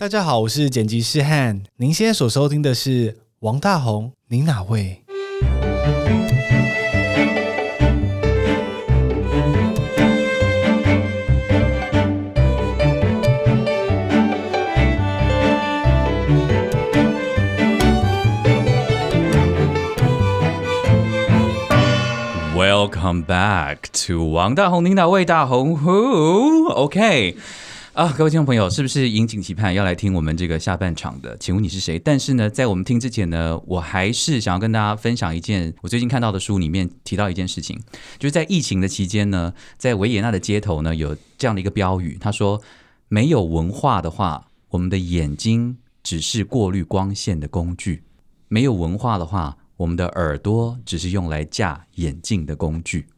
大家好，我是剪辑师汉。您现在所收听的是王大红，您哪位？Welcome back to 王大红、您的魏大红 Who OK 啊，各位听众朋友，是不是引颈期盼要来听我们这个下半场的？请问你是谁？但是呢，在我们听之前呢，我还是想要跟大家分享一件我最近看到的书里面提到一件事情，就是在疫情的期间呢，在维也纳的街头呢，有这样的一个标语，他说：“没有文化的话，我们的眼睛只是过滤光线的工具；没有文化的话，我们的耳朵只是用来架眼镜的工具。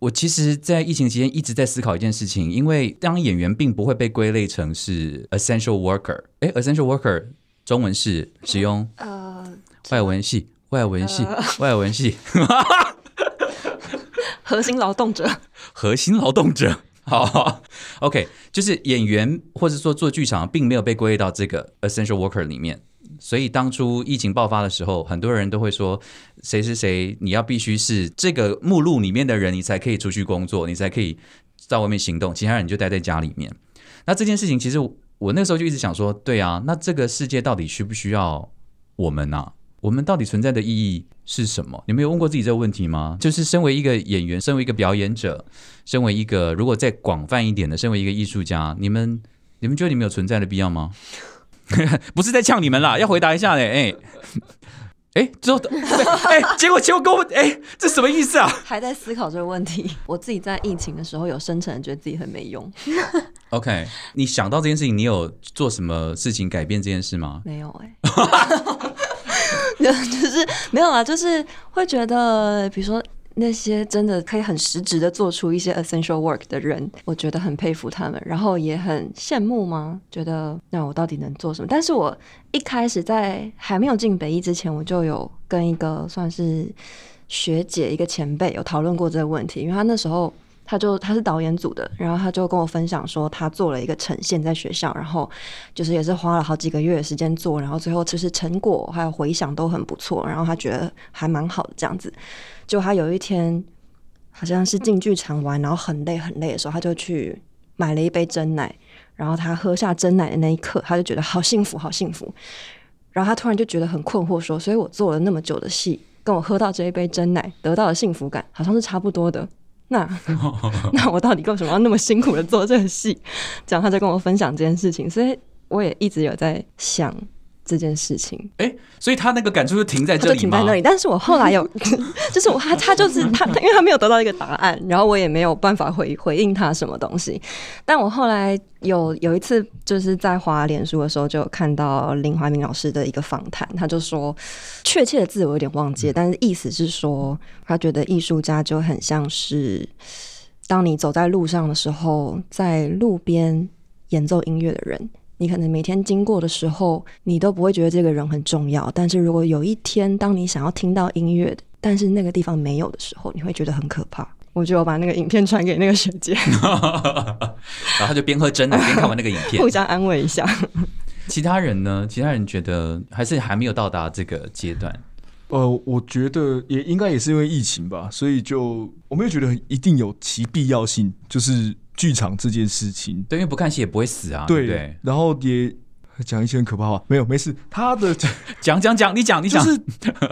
我其实，在疫情期间一直在思考一件事情，因为当演员并不会被归类成是 essential worker。诶 e s s e n t i a l worker 中文是使用呃，外文系、外文系、外文系 核心劳动者，核心劳动者。好，OK，就是演员或者说做剧场，并没有被归类到这个 essential worker 里面。所以当初疫情爆发的时候，很多人都会说谁是谁，你要必须是这个目录里面的人，你才可以出去工作，你才可以在外面行动，其他人就待在家里面。那这件事情，其实我那时候就一直想说，对啊，那这个世界到底需不需要我们啊？我们到底存在的意义是什么？你们有问过自己这个问题吗？就是身为一个演员，身为一个表演者，身为一个如果再广泛一点的，身为一个艺术家，你们你们觉得你们有存在的必要吗？不是在呛你们啦，要回答一下嘞，哎、哎，之后 哎、结果结果跟我哎、这什么意思啊？还在思考这个问题。我自己在疫情的时候有深沉的觉得自己很没用，OK，你想到这件事情，你有做什么事情改变这件事吗？没有哎、就就是没有啊，就是会觉得，比如说那些真的可以很实质的做出一些 essential work 的人，我觉得很佩服他们，然后也很羡慕吗？觉得那我到底能做什么？但是我一开始在还没有进北艺之前，我就有跟一个算是学姐、一个前辈有讨论过这个问题，因为他那时候。他就他是导演组的，然后他就跟我分享说，他做了一个呈现在学校，然后就是也是花了好几个月的时间做，然后最后就是成果还有回响都很不错，然后他觉得还蛮好的这样子。就他有一天好像是进剧场玩，然后很累很累的时候，他就去买了一杯真奶，然后他喝下真奶的那一刻，他就觉得好幸福，好幸福。然后他突然就觉得很困惑说，所以我做了那么久的戏，跟我喝到这一杯真奶得到的幸福感好像是差不多的。那 那我到底为什么要那么辛苦的做这个戏？这样他在跟我分享这件事情，所以我也一直有在想这件事情。哎，所以他那个感触就停在这里停在那里，但是我后来有，就是我他他就是他，因为他没有得到一个答案，然后我也没有办法回回应他什么东西。但我后来有有一次就是在华脸书的时候，就有看到林怀民老师的一个访谈，他就说，确切的字我有点忘记了，但是意思是说，他觉得艺术家就很像是，当你走在路上的时候，在路边演奏音乐的人。你可能每天经过的时候，你都不会觉得这个人很重要。但是如果有一天，当你想要听到音乐，但是那个地方没有的时候，你会觉得很可怕。我就把那个影片传给那个学姐 然后他就边喝真奶边看完那个影片 互。相安慰一下。其他人呢？其他人觉得还是还没有到达这个阶段。呃，我觉得也应该也是因为疫情吧，所以就我没有觉得一定有其必要性，就是剧场这件事情。对，因为不看戏也不会死啊，对对，对？然后也讲一些很可怕话，没有没事，他的 讲讲讲，你讲你讲，就是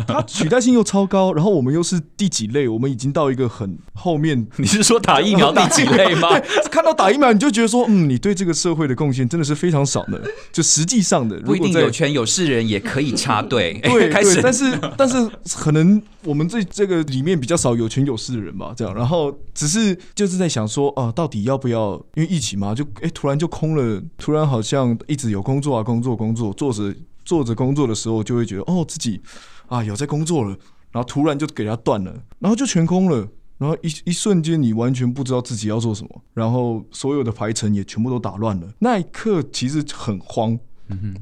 他取代性又超高，然后我们又是第几类，我们已经到一个很后面。你是说打疫苗第几类吗？对，看到打疫苗你就觉得说，嗯，你对这个社会的贡献真的是非常少的。就实际上的，不一定有权有势人也可以插队。哎对开始，但是但是可能我们这这个里面比较少有权有势的人吧，这样，然后只是就是在想说，啊，到底要不要？因为疫情嘛，就哎、突然就空了，突然好像一直有工作啊，工作工作，做着做着工作的时候，就会觉得哦，自己啊有在工作了，然后突然就给它断了，然后就全空了。然后一一瞬间，你完全不知道自己要做什么，然后所有的排程也全部都打乱了。那一刻其实很慌，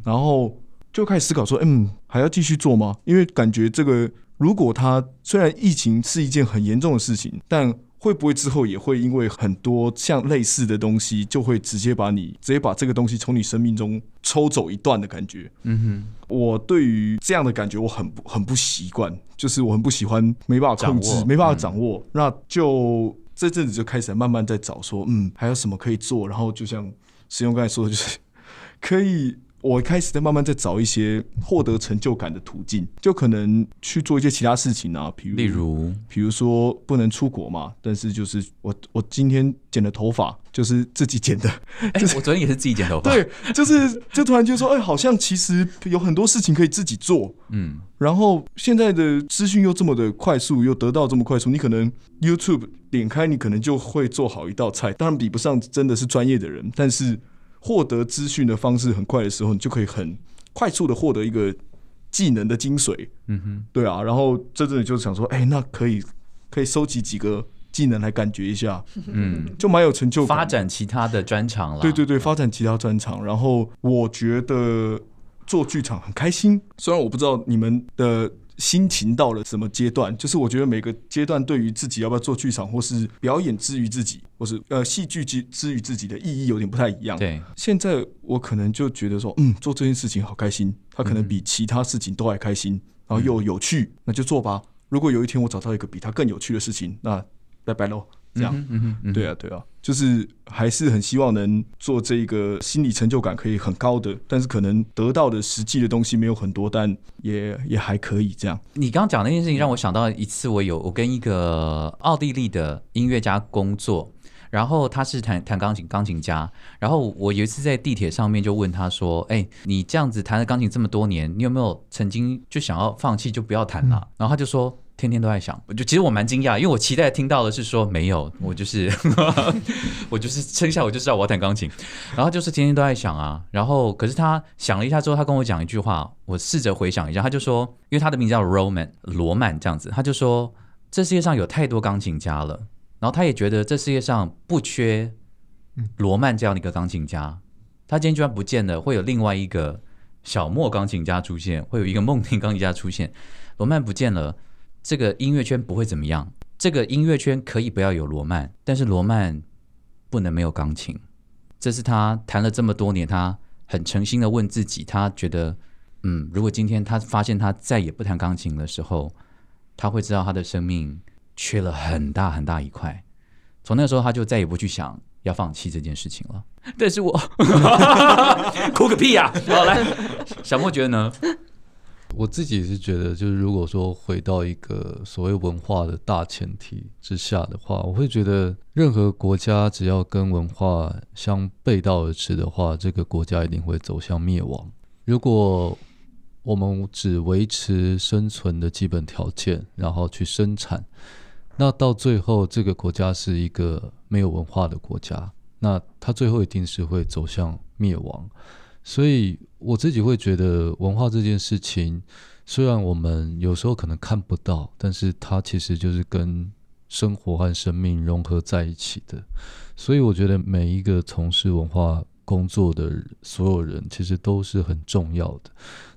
然后就开始思考说，嗯，还要继续做吗？因为感觉这个，如果它虽然疫情是一件很严重的事情，但会不会之后也会因为很多像类似的东西，就会直接把你直接把这个东西从你生命中抽走一段的感觉？嗯哼我对于这样的感觉我很不很不习惯，就是我很不喜欢没办法控制，没办法掌握，那就这阵子就开始慢慢在找说，嗯，还有什么可以做，然后就像师兄刚才说的，就是 可以。我开始在慢慢在找一些获得成就感的途径，就可能去做一些其他事情啊，比如例如，比如说不能出国嘛，但是就是我我今天剪的头发就是自己剪的，哎、我昨天也是自己剪头发，，对，就是就突然就说，哎，好像其实有很多事情可以自己做。嗯，然后现在的资讯又这么的快速，又得到这么快速，你可能 YouTube 点开，你可能就会做好一道菜，当然比不上真的是专业的人，但是获得资讯的方式很快的时候，你就可以很快速的获得一个技能的精髓。嗯哼，对啊，然后这阵子就想说，哎，那可以可以收集几个技能来感觉一下，嗯，就蛮有成就感。发展其他的专长了，对对对，发展其他专长。然后我觉得做剧场很开心，虽然我不知道你们的心情到了什么阶段，就是我觉得每个阶段对于自己要不要做剧场，或是表演之于自己，或是呃戏剧之之于自己的意义有点不太一样。对，现在我可能就觉得说，嗯，做这件事情好开心，它可能比其他事情都还开心，然后又有趣，那就做吧。如果有一天我找到一个比它更有趣的事情，那拜拜喽。这样，对啊，对啊，就是还是很希望能做这一个心理成就感可以很高的，但是可能得到的实际的东西没有很多，但也也还可以这样。你刚刚讲那件事情让我想到一次，我有我跟一个奥地利的音乐家工作，然后他是弹弹钢琴钢琴家，然后我有一次在地铁上面就问他说：“哎，你这样子弹了钢琴这么多年，你有没有曾经就想要放弃就不要弹了？”然后他就说。天天都在想，我就其实我蛮惊讶，因为我期待听到的是说没有，我就是 我就是生下我就知道我要弹钢琴，然后就是天天都在想啊，然后可是他想了一下之后，他跟我讲一句话，我试着回想一下，他就说，因为他的名字叫 Roman 罗曼这样子，他就说这世界上有太多钢琴家了，然后他也觉得这世界上不缺罗曼这样的一个钢琴家，他今天居然不见了，会有另外一个小莫钢琴家出现，会有一个梦婷钢琴家出现，罗曼不见了，这个音乐圈不会怎么样，这个音乐圈可以不要有罗曼，但是罗曼不能没有钢琴。这是他弹了这么多年，他很诚心的问自己，他觉得，嗯，如果今天他发现他再也不弹钢琴的时候，他会知道他的生命缺了很大很大一块。从那时候，他就再也不去想要放弃这件事情了。但是我 哭个屁呀、好来，小莫觉得呢？我自己是觉得，就是如果说回到一个所谓文化的大前提之下的话，我会觉得任何国家只要跟文化相背道而驰的话，这个国家一定会走向灭亡。如果我们只维持生存的基本条件，然后去生产，那到最后这个国家是一个没有文化的国家，那它最后一定是会走向灭亡。所以我自己会觉得，文化这件事情，虽然我们有时候可能看不到，但是它其实就是跟生活和生命融合在一起的。所以我觉得每一个从事文化工作的所有人，其实都是很重要的。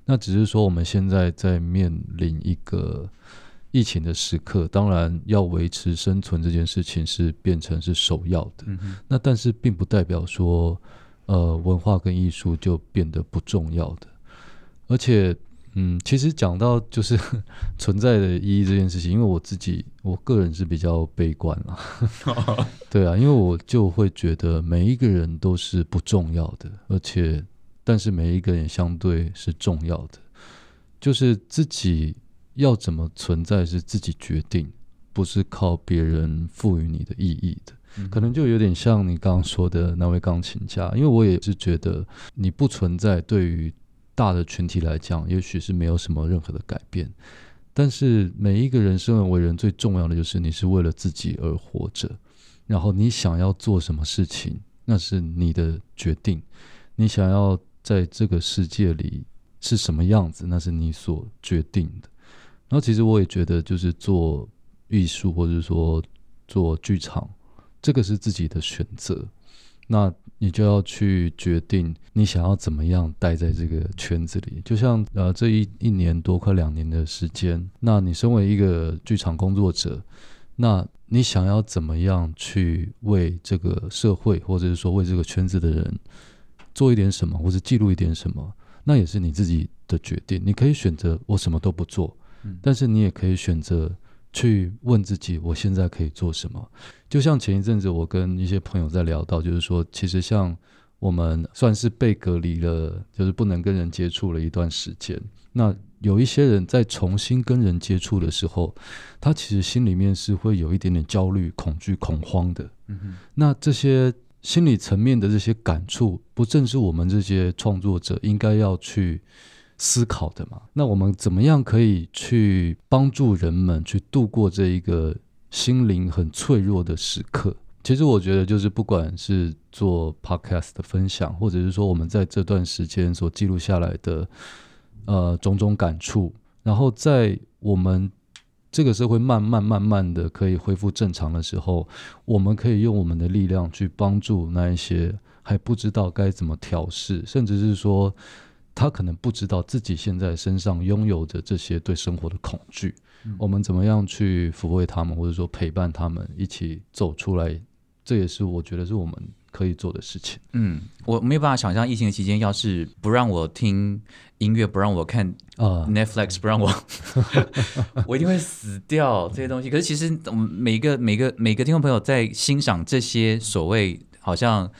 那只是说我们现在在面临一个疫情的时刻，当然要维持生存这件事情是变成是首要的。那但是并不代表说。呃，文化跟艺术就变得不重要的，而且，嗯，其实讲到就是 存在的意义这件事情，因为我自己我个人是比较悲观啊，对啊，因为我就会觉得每一个人都是不重要的，而且，但是每一个人相对是重要的，就是自己要怎么存在是自己决定，不是靠别人赋予你的意义的。可能就有点像你刚刚说的那位钢琴家，因为我也是觉得你不存在，对于大的群体来讲，也许是没有什么任何的改变。但是每一个人生而为人，最重要的就是你是为了自己而活着，然后你想要做什么事情，那是你的决定。你想要在这个世界里是什么样子，那是你所决定的。然后其实我也觉得，就是做艺术，或者说做剧场。这个是自己的选择，那你就要去决定你想要怎么样待在这个圈子里。就像呃这一一年多快两年的时间，那你身为一个剧场工作者，那你想要怎么样去为这个社会，或者是说为这个圈子的人做一点什么，或者记录一点什么，那也是你自己的决定。你可以选择我什么都不做，嗯但是你也可以选择去问自己，我现在可以做什么。就像前一阵子我跟一些朋友在聊到，就是说，其实像我们算是被隔离了，就是不能跟人接触了一段时间。那有一些人在重新跟人接触的时候，他其实心里面是会有一点点焦虑、恐惧、恐慌的。嗯那这些心理层面的这些感触，不正是我们这些创作者应该要去思考的嘛？那我们怎么样可以去帮助人们去度过这一个心灵很脆弱的时刻？其实我觉得，就是不管是做 podcast 的分享，或者是说我们在这段时间所记录下来的呃种种感触，然后在我们这个社会慢慢慢慢的可以恢复正常的时候，我们可以用我们的力量去帮助那一些还不知道该怎么调试，甚至是说他可能不知道自己现在身上拥有着这些对生活的恐惧，我们怎么样去抚慰他们，或者说陪伴他们一起走出来，这也是我觉得是我们可以做的事情。嗯，我没有办法想象疫情的期间，要是不让我听音乐，不让我看啊、Netflix 不让我，我一定会死掉这些东西。可是其实我们每个每个每个听众朋友在欣赏这些所谓好像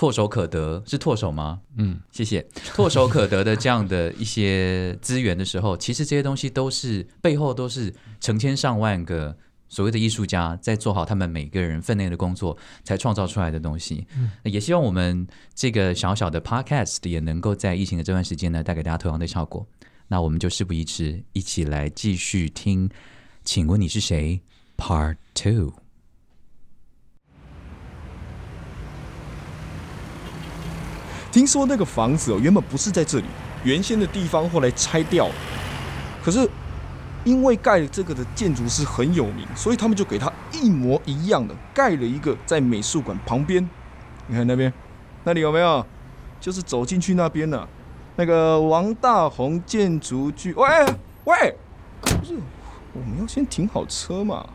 唾手可得，是唾手吗？嗯，谢谢。唾手可得的这样的一些资源的时候，其实这些东西都是背后都是成千上万个所谓的艺术家在做好他们每个人分内的工作，才创造出来的东西。嗯也希望我们这个小小的 podcast 也能够在疫情的这段时间呢，带给大家同样的效果。那我们就事不宜迟，一起来继续听。请问你是谁？Part Two。听说那个房子哦，原本不是在这里，原先的地方后来拆掉了。可是因为盖了这个的建筑师很有名，所以他们就给他一模一样的盖了一个在美术馆旁边。你看那边，那里有没有？就是走进去那边呢、那个王大红建筑剧。喂喂，不是，我们要先停好车嘛。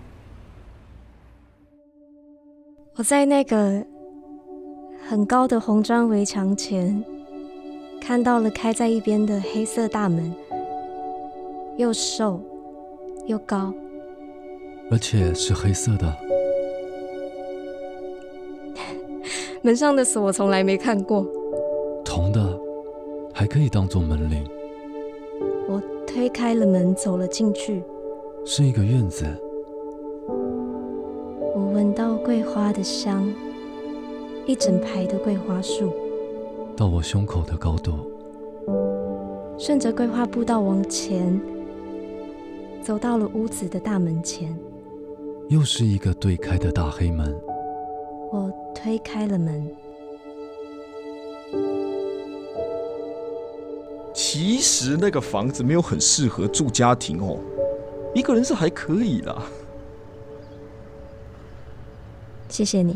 我在那个很高的红砖围墙前，看到了开在一边的黑色大门，又瘦又高，而且是黑色的。门上的锁我从来没看过。铜的，还可以当做门铃，我推开了门，走了进去。是一个院子。我闻到桂花的香，一整排的桂花树，到我胸口的高度，顺着桂花步道往前，走到了屋子的大门前。又是一个对开的大黑门。我推开了门，其实那个房子没有很适合住家庭哦，一个人是还可以啦。谢谢你。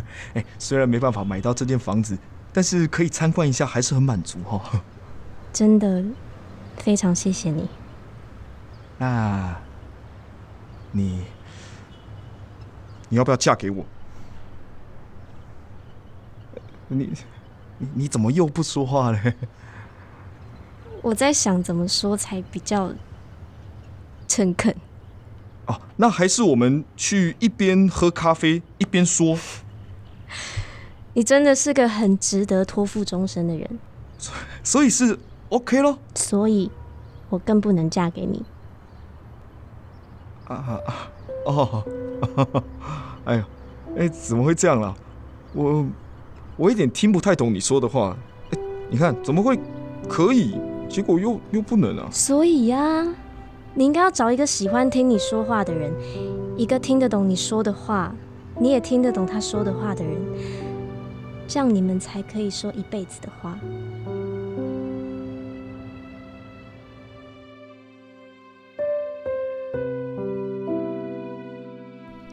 哎，虽然没办法买到这间房子，但是可以参观一下，还是很满足哦。真的非常谢谢你。那，你你要不要嫁给我？你你你怎么又不说话嘞？我在想怎么说才比较诚恳。哦，那还是我们去一边喝咖啡一边说。你真的是个很值得托付终身的人，所以是 OK 咯。所以我更不能嫁给你。啊啊啊！哦，哎怎么会这样啦？我我一点听不太懂你说的话。哎，你看怎么会可以，结果又又不能啊？所以呀、你应该要找一个喜欢听你说话的人，一个听得懂你说的话，你也听得懂他说的话的人，这样你们才可以说一辈子的话。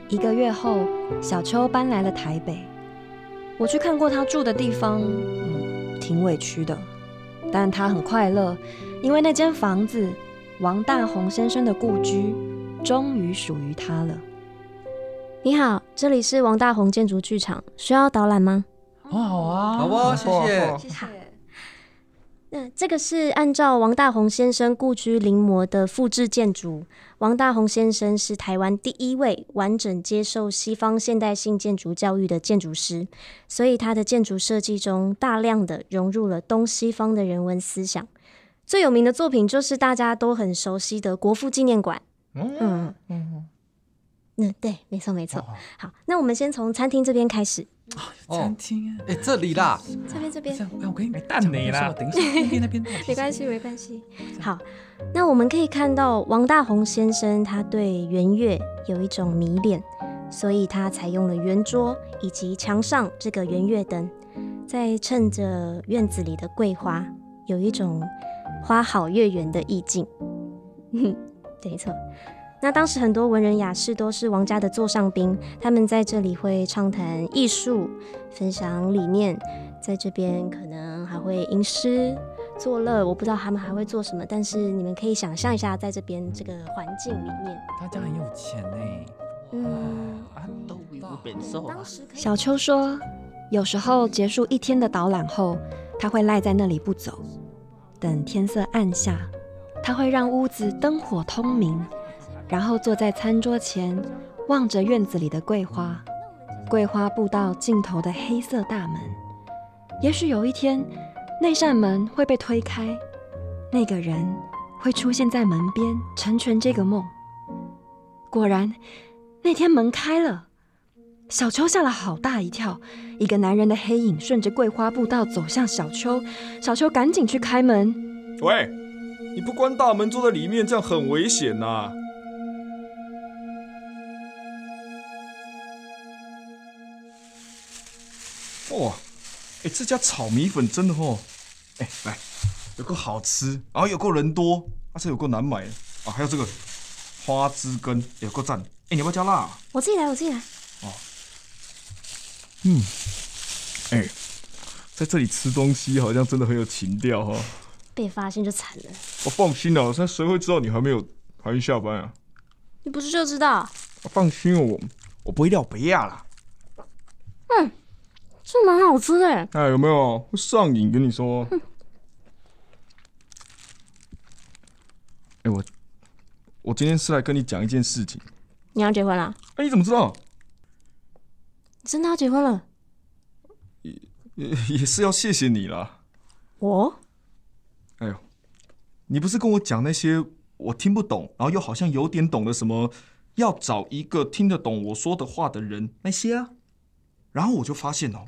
一个月后，小秋搬来了台北。我去看过他住的地方，嗯，挺委屈的，但他很快乐，因为那间房子，王大宏先生的故居，终于属于他了。你好，这里是王大宏建筑剧场，需要导览吗？哦，好啊，好啊，谢谢。谢谢。那这个是按照王大宏先生故居临摹的复制建筑。王大宏先生是台湾第一位完整接受西方现代性建筑教育的建筑师，所以他的建筑设计中大量的融入了东西方的人文思想。最有名的作品就是大家都很熟悉的国父纪念馆。嗯嗯嗯，对，没错没错。好，那我们先从餐厅这边开始。餐厅啊，哎，这里啦，这边这边这。样，哎，我给你没蛋你啦，等一下，那 边那边，没关系，没关系。好，那我们可以看到王大宏先生他对圆月有一种迷恋，所以他采用了圆桌以及墙上这个圆月灯，在衬着院子里的桂花，有一种花好月圆的意境。对，没错。那当时很多文人雅士都是王家的座上宾，他们在这里会畅谈艺术，分享理念，在这边可能还会吟诗作乐。我不知道他们还会做什么，但是你们可以想象一下，在这边这个环境里面，大家很有钱呢。嗯，啊，都有本事啊当。时可以小秋说，有时候结束一天的导览后，他会赖在那里不走，等天色暗下，他会让屋子灯火通明，然后坐在餐桌前，望着院子里的桂花，桂花步道尽头的黑色大门。也许有一天，那扇门会被推开，那个人会出现在门边，成全这个梦。果然，那天门开了。小秋吓了好大一跳，一个男人的黑影顺着桂花步道走向小秋，小秋赶紧去开门。喂，你不关大门，坐在里面，这样很危险呐、哇，哎、这家炒米粉真的哦，哎、来，有够好吃，然后有够人多，而且有够难买啊，还有这个花枝根有够赞，哎、你要不要加辣、我自己来，我自己来。哦嗯，哎、在这里吃东西好像真的很有情调哈、哦。被发现就惨了。我放心了，那谁会知道你还没有还没下班啊？你不是就知道？放心哦，我我不会撂别亚啦。这蛮好吃的。哎，有没有会上瘾？跟你说。哎，我我今天是来跟你讲一件事情。你要结婚了？哎，你怎么知道？你真的要结婚了？也 也是要谢谢你啦。我？哎呦，你不是跟我讲那些我听不懂，然后又好像有点懂的什么，要找一个听得懂我说的话的人那些啊？然后我就发现哦，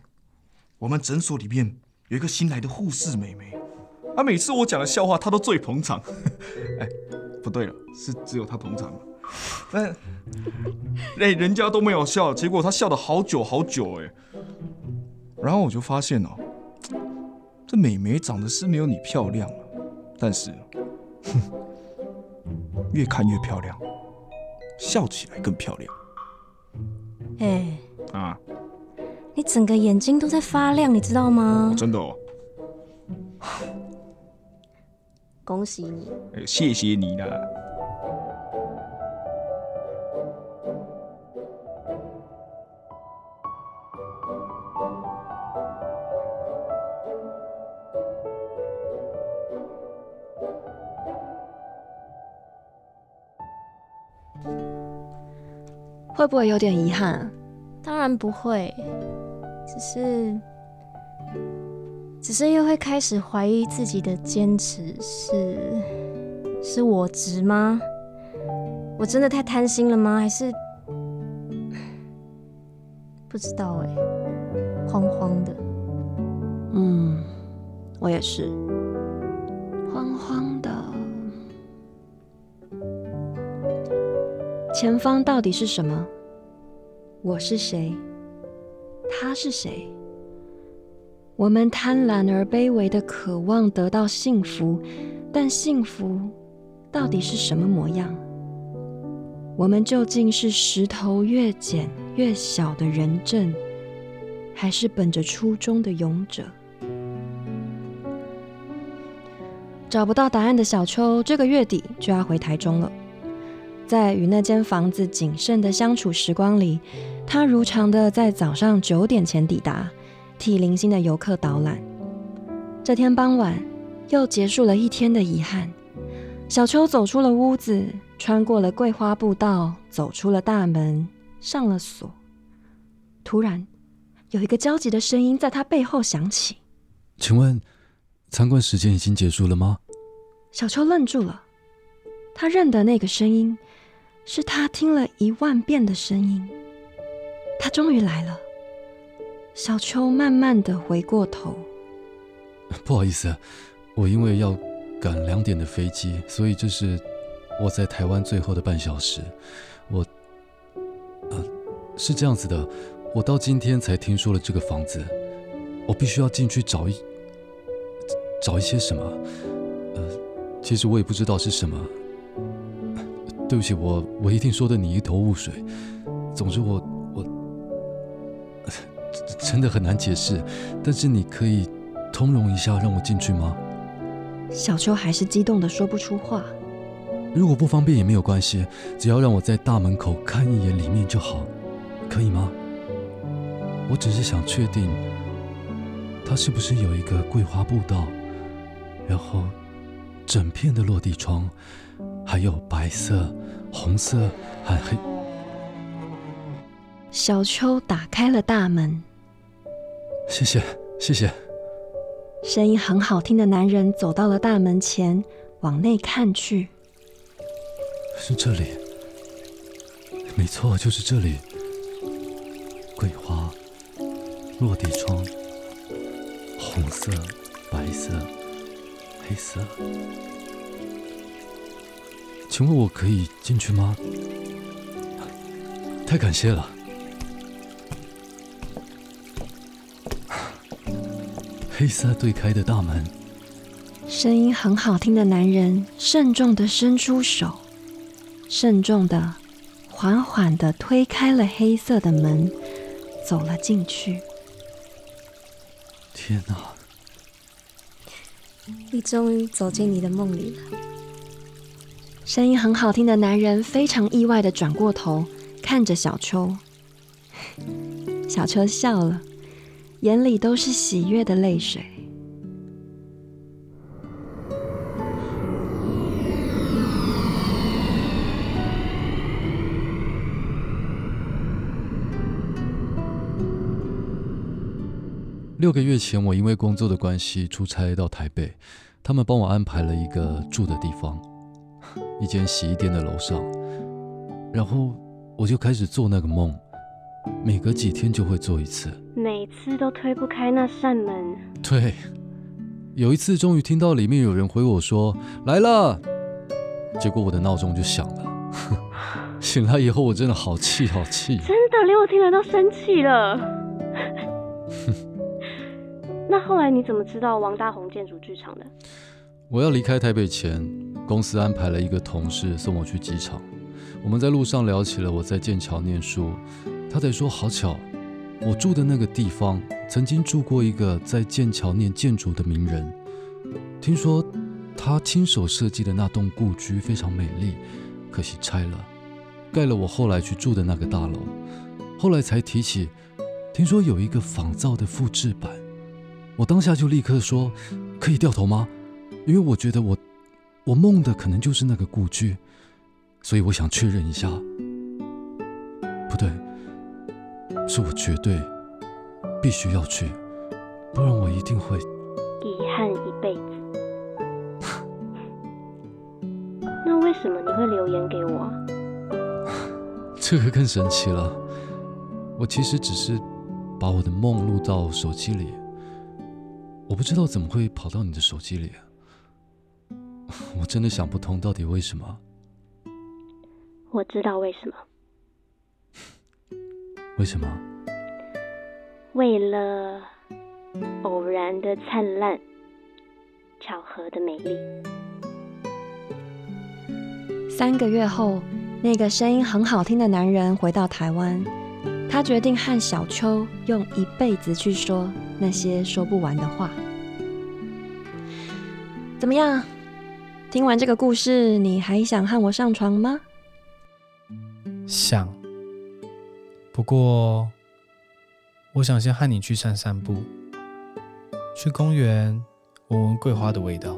我们诊所里面有一个新来的护士妹妹，啊，每次我讲的笑话她都最捧场。哎，不对了，是只有她捧场。但哎，人家都没有笑，结果她笑了好久好久哎。然后我就发现哦，这美眉长得是没有你漂亮了，但是，哼，越看越漂亮，笑起来更漂亮哎，啊！你整个眼睛都在发亮，你知道吗？真的哦，恭喜你！哎，谢谢你啦。会不会有点遗憾啊？当然不会，只是，只是又会开始怀疑自己的坚持是是我值吗？我真的太贪心了吗？还是不知道哎、慌慌的。嗯，我也是，慌慌的。前方到底是什么？我是谁？他是谁？我们贪婪而卑微的渴望得到幸福，但幸福到底是什么模样？我们究竟是石头越剪越小的人证，还是本着初衷的勇者？找不到答案的小秋，这个月底就要回台中了。在与那间房子谨慎的相处时光里，他如常的在早上九点前抵达，替零星的游客导览。这天傍晚，又结束了一天的遗憾。小秋走出了屋子，穿过了桂花步道，走出了大门，上了锁。突然，有一个焦急的声音在他背后响起。请问，参观时间已经结束了吗？小秋愣住了，他认得那个声音，是他听了一万遍的声音。他终于来了。小秋慢慢的回过头，不好意思，我因为要赶两点的飞机，所以这是我在台湾最后的半小时。我，呃，是这样子的，我到今天才听说了这个房子，我必须要进去找一找一些什么。呃，其实我也不知道是什么。对不起，我我一定说的你一头雾水。总之我，我真的很难解释，但是你可以通融一下，让我进去吗？小秋还是激动的说不出话。如果不方便也没有关系，只要让我在大门口看一眼里面就好，可以吗？我只是想确定，它是不是有一个桂花步道，然后整片的落地窗，还有白色、红色和黑。小秋打开了大门，谢谢，谢谢。声音很好听的男人走到了大门前，往内看去。是这里，没错，就是这里。桂花，落地窗，红色、白色、黑色。请问我可以进去吗？太感谢了。黑色对开的大门，声音很好听的男人慎重的伸出手，慎重的、缓缓的推开了黑色的门，走了进去。天哪！你终于走进你的梦里了。声音很好听的男人非常意外的转过头，看着小秋。小秋笑了，眼里都是喜悦的泪水。六个月前，我因为工作的关系出差到台北，他们帮我安排了一个住的地方，一间洗衣店的楼上。然后我就开始做那个梦，每隔几天就会做一次。每次都推不开那扇门。对，有一次终于听到里面有人回我说来了，结果我的闹钟就响了。醒来以后，我真的好气好气。真的，连我听了都生气了。那后来你怎么知道王大宏建筑剧场的？我要离开台北前，公司安排了一个同事送我去机场。我们在路上聊起了我在剑桥念书，他才说好巧，我住的那个地方曾经住过一个在剑桥念建筑的名人。听说他亲手设计的那栋故居非常美丽，可惜拆了，盖了我后来去住的那个大楼。后来才提起，听说有一个仿造的复制版。我当下就立刻说：“可以掉头吗？因为我觉得我，我梦的可能就是那个故居，所以我想确认一下。不对，是我绝对必须要去，不然我一定会遗憾一辈子。那为什么你会留言给我啊？这个更神奇了。我其实只是把我的梦录到手机里。”我不知道怎么会跑到你的手机里，我真的想不通到底为什么。我知道为什么。为什么？为了偶然的灿烂，巧合的美丽。三个月后，那个声音很好听的男人回到台湾，他决定和小秋用一辈子去说。那些说不完的话，怎么样？听完这个故事，你还想和我上床吗？想。不过，我想先和你去散散步，去公园闻闻桂花的味道。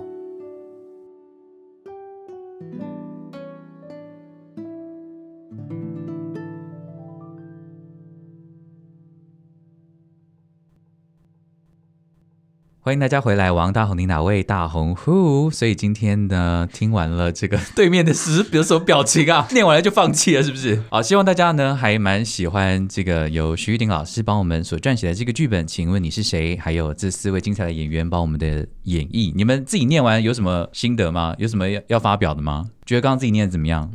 欢迎大家回来，王大红，你哪位大红 who？所以今天呢，听完了这个对面的诗，有什么表情啊？念完了就放弃了，是不是？好，希望大家呢还蛮喜欢这个由徐玉鼎老师帮我们所撰写的这个剧本。请问你是谁？还有这四位精彩的演员帮我们的演绎，你们自己念完有什么心得吗？有什么要要发表的吗？觉得刚刚自己念的怎么样？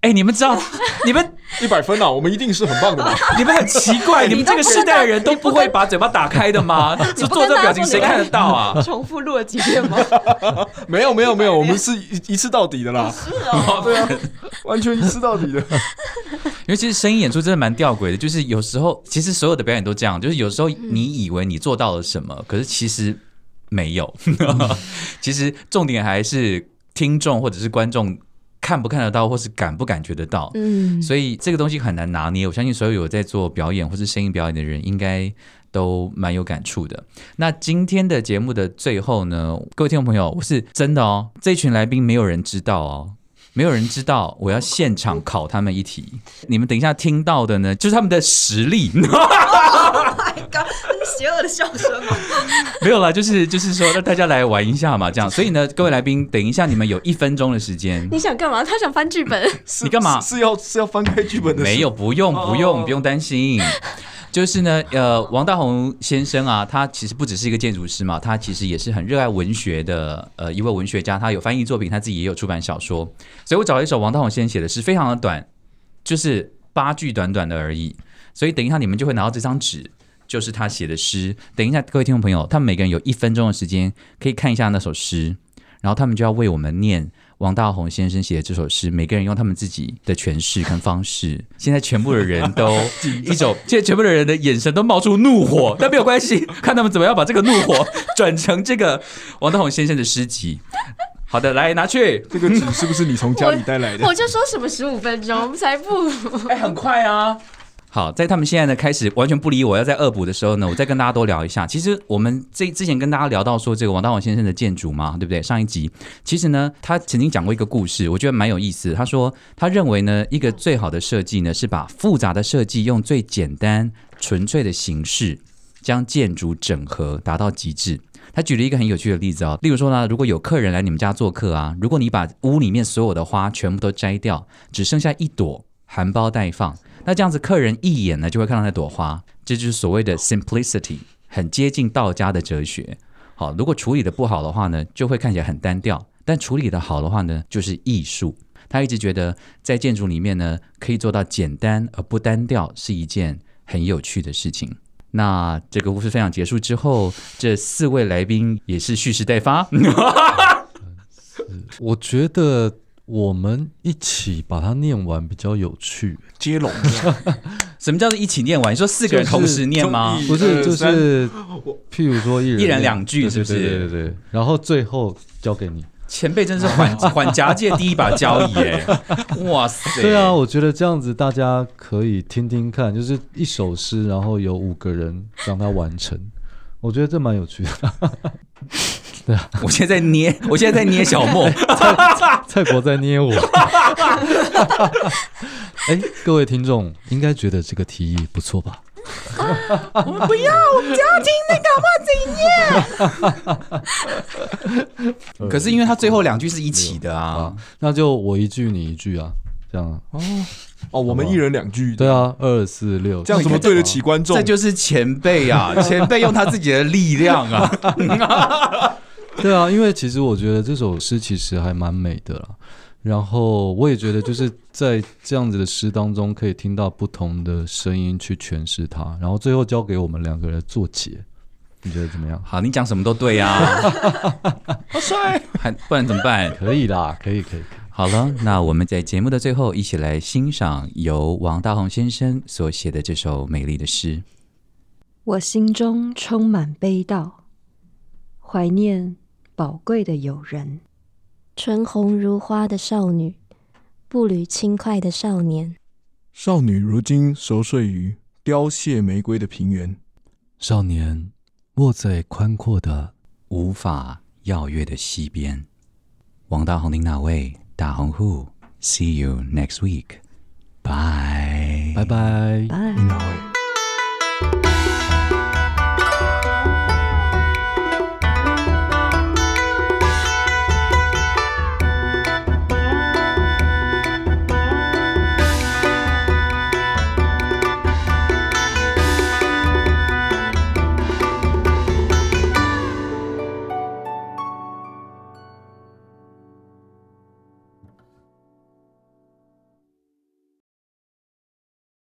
哎，你们知道，你们 一百分啊，我们一定是很棒的嘛。你们很奇怪，你们这个世代的人都不会把嘴巴打开的吗？就做这个表情，谁看得到啊？重复录了几遍吗？没有没有没有，我们是一一次到底的啦。是哦，对啊，完全一次到底的。因为其实声音演出真的蛮吊诡的，就是有时候其实所有的表演都这样，就是有时候你以为你做到了什么，可是其实没有。其实重点还是听众或者是观众。看不看得到，或是感不感觉得到，嗯，所以这个东西很难拿捏。我相信所有有在做表演或是声音表演的人，应该都蛮有感触的。那今天的节目的最后呢，各位听众朋友，我是真的哦，这群来宾没有人知道哦，没有人知道，我要现场考他们一题。你们等一下听到的呢，就是他们的实力。很邪恶的笑声吗。没有啦，就是就是说让大家来玩一下嘛，这样。所以呢，各位来宾，等一下你们有一分钟的时间。你想干嘛？他想翻剧本。你干嘛是 是要是要翻开剧本的？没有，，不用，不用，哦不用担心。就是呢，呃，王大宏先生啊，他其实不只是一个建筑师嘛，他其实也是很热爱文学的，呃，一位文学家。他有翻译作品，他自己也有出版小说。所以我找了一首王大宏先生写的诗，非常的短，就是八句短短的而已。所以等一下你们就会拿到这张纸，就是他写的诗。等一下，各位听众朋友，他们每个人有一分钟的时间，可以看一下那首诗，然后他们就要为我们念王大宏先生写的这首诗，每个人用他们自己的诠释跟方式。现在全部的人都一种，现在全部的人的眼神都冒出怒火，但没有关系，看他们怎么样把这个怒火 转成这个王大宏先生的诗集。好的，来拿去。这个纸是不是你从家里带来的？我就说什么十五分钟，我们才不。哎，很快啊。好，在他们现在呢开始完全不理我，要在恶补的时候呢，我再跟大家多聊一下。其实我们这之前跟大家聊到说这个王大王先生的建筑嘛，对不对？上一集其实呢，他曾经讲过一个故事，我觉得蛮有意思。他说他认为呢，一个最好的设计呢，是把复杂的设计用最简单纯粹的形式将建筑整合，达到极致。他举了一个很有趣的例子哦，例如说呢，如果有客人来你们家做客啊，如果你把屋里面所有的花全部都摘掉，只剩下一朵含苞待放，那这样子客人一眼呢就会看到那朵花，这就是所谓的 simplicity，很接近道家的哲学。好，如果处理的不好的话呢，就会看起来很单调；但处理的好的话呢，就是艺术。他一直觉得在建筑里面呢，可以做到简单而不单调，是一件很有趣的事情。那这个故事分享结束之后，这四位来宾也是蓄势待发。我觉得我们一起把它念完比较有趣。接龙，什么叫做一起念完？你说四个人同时念吗？就是不是，就是譬如说一人一人两句是不是对对对对对，然后最后交给你。前辈真是缓 缓夹界第一把交椅耶！哇塞，对啊，我觉得这样子大家可以听听看，就是一首诗，然后有五个人让它完成，我觉得这蛮有趣的。我现在在捏，我现在在捏小莫。蔡国在捏我。哎，各位听众应该觉得这个提议不错吧？我们不要，我们只要听那个话自己念。可是因为他最后两句是一起的啊啊，，那就我一句你一句啊，这样哦。哦，我们一人两句，对，啊，二四六，这样怎么对得起观众这？就是前辈啊，前辈用他自己的力量啊。对啊，因为其实我觉得这首诗其实还蛮美的啦。然后我也觉得就是在这样子的诗当中，可以听到不同的声音去诠释它，然后最后交给我们两个人做结，你觉得怎么样？好，你讲什么都对啊，好帅，还不然怎么办？可以啦，可以，可以，可以。好了，那我们在节目的最后，一起来欣赏由王大宏先生所写的这首美丽的诗。我心中充满悲悼，怀念宝贵的友人。唇红如花的少女，步履轻快的少年，少女如今熟睡于凋谢玫瑰的平原，少年卧在宽阔的无法邀约的溪边。王大红，您哪位？大红户，See you next week. Bye. 拜拜。拜。你哪位？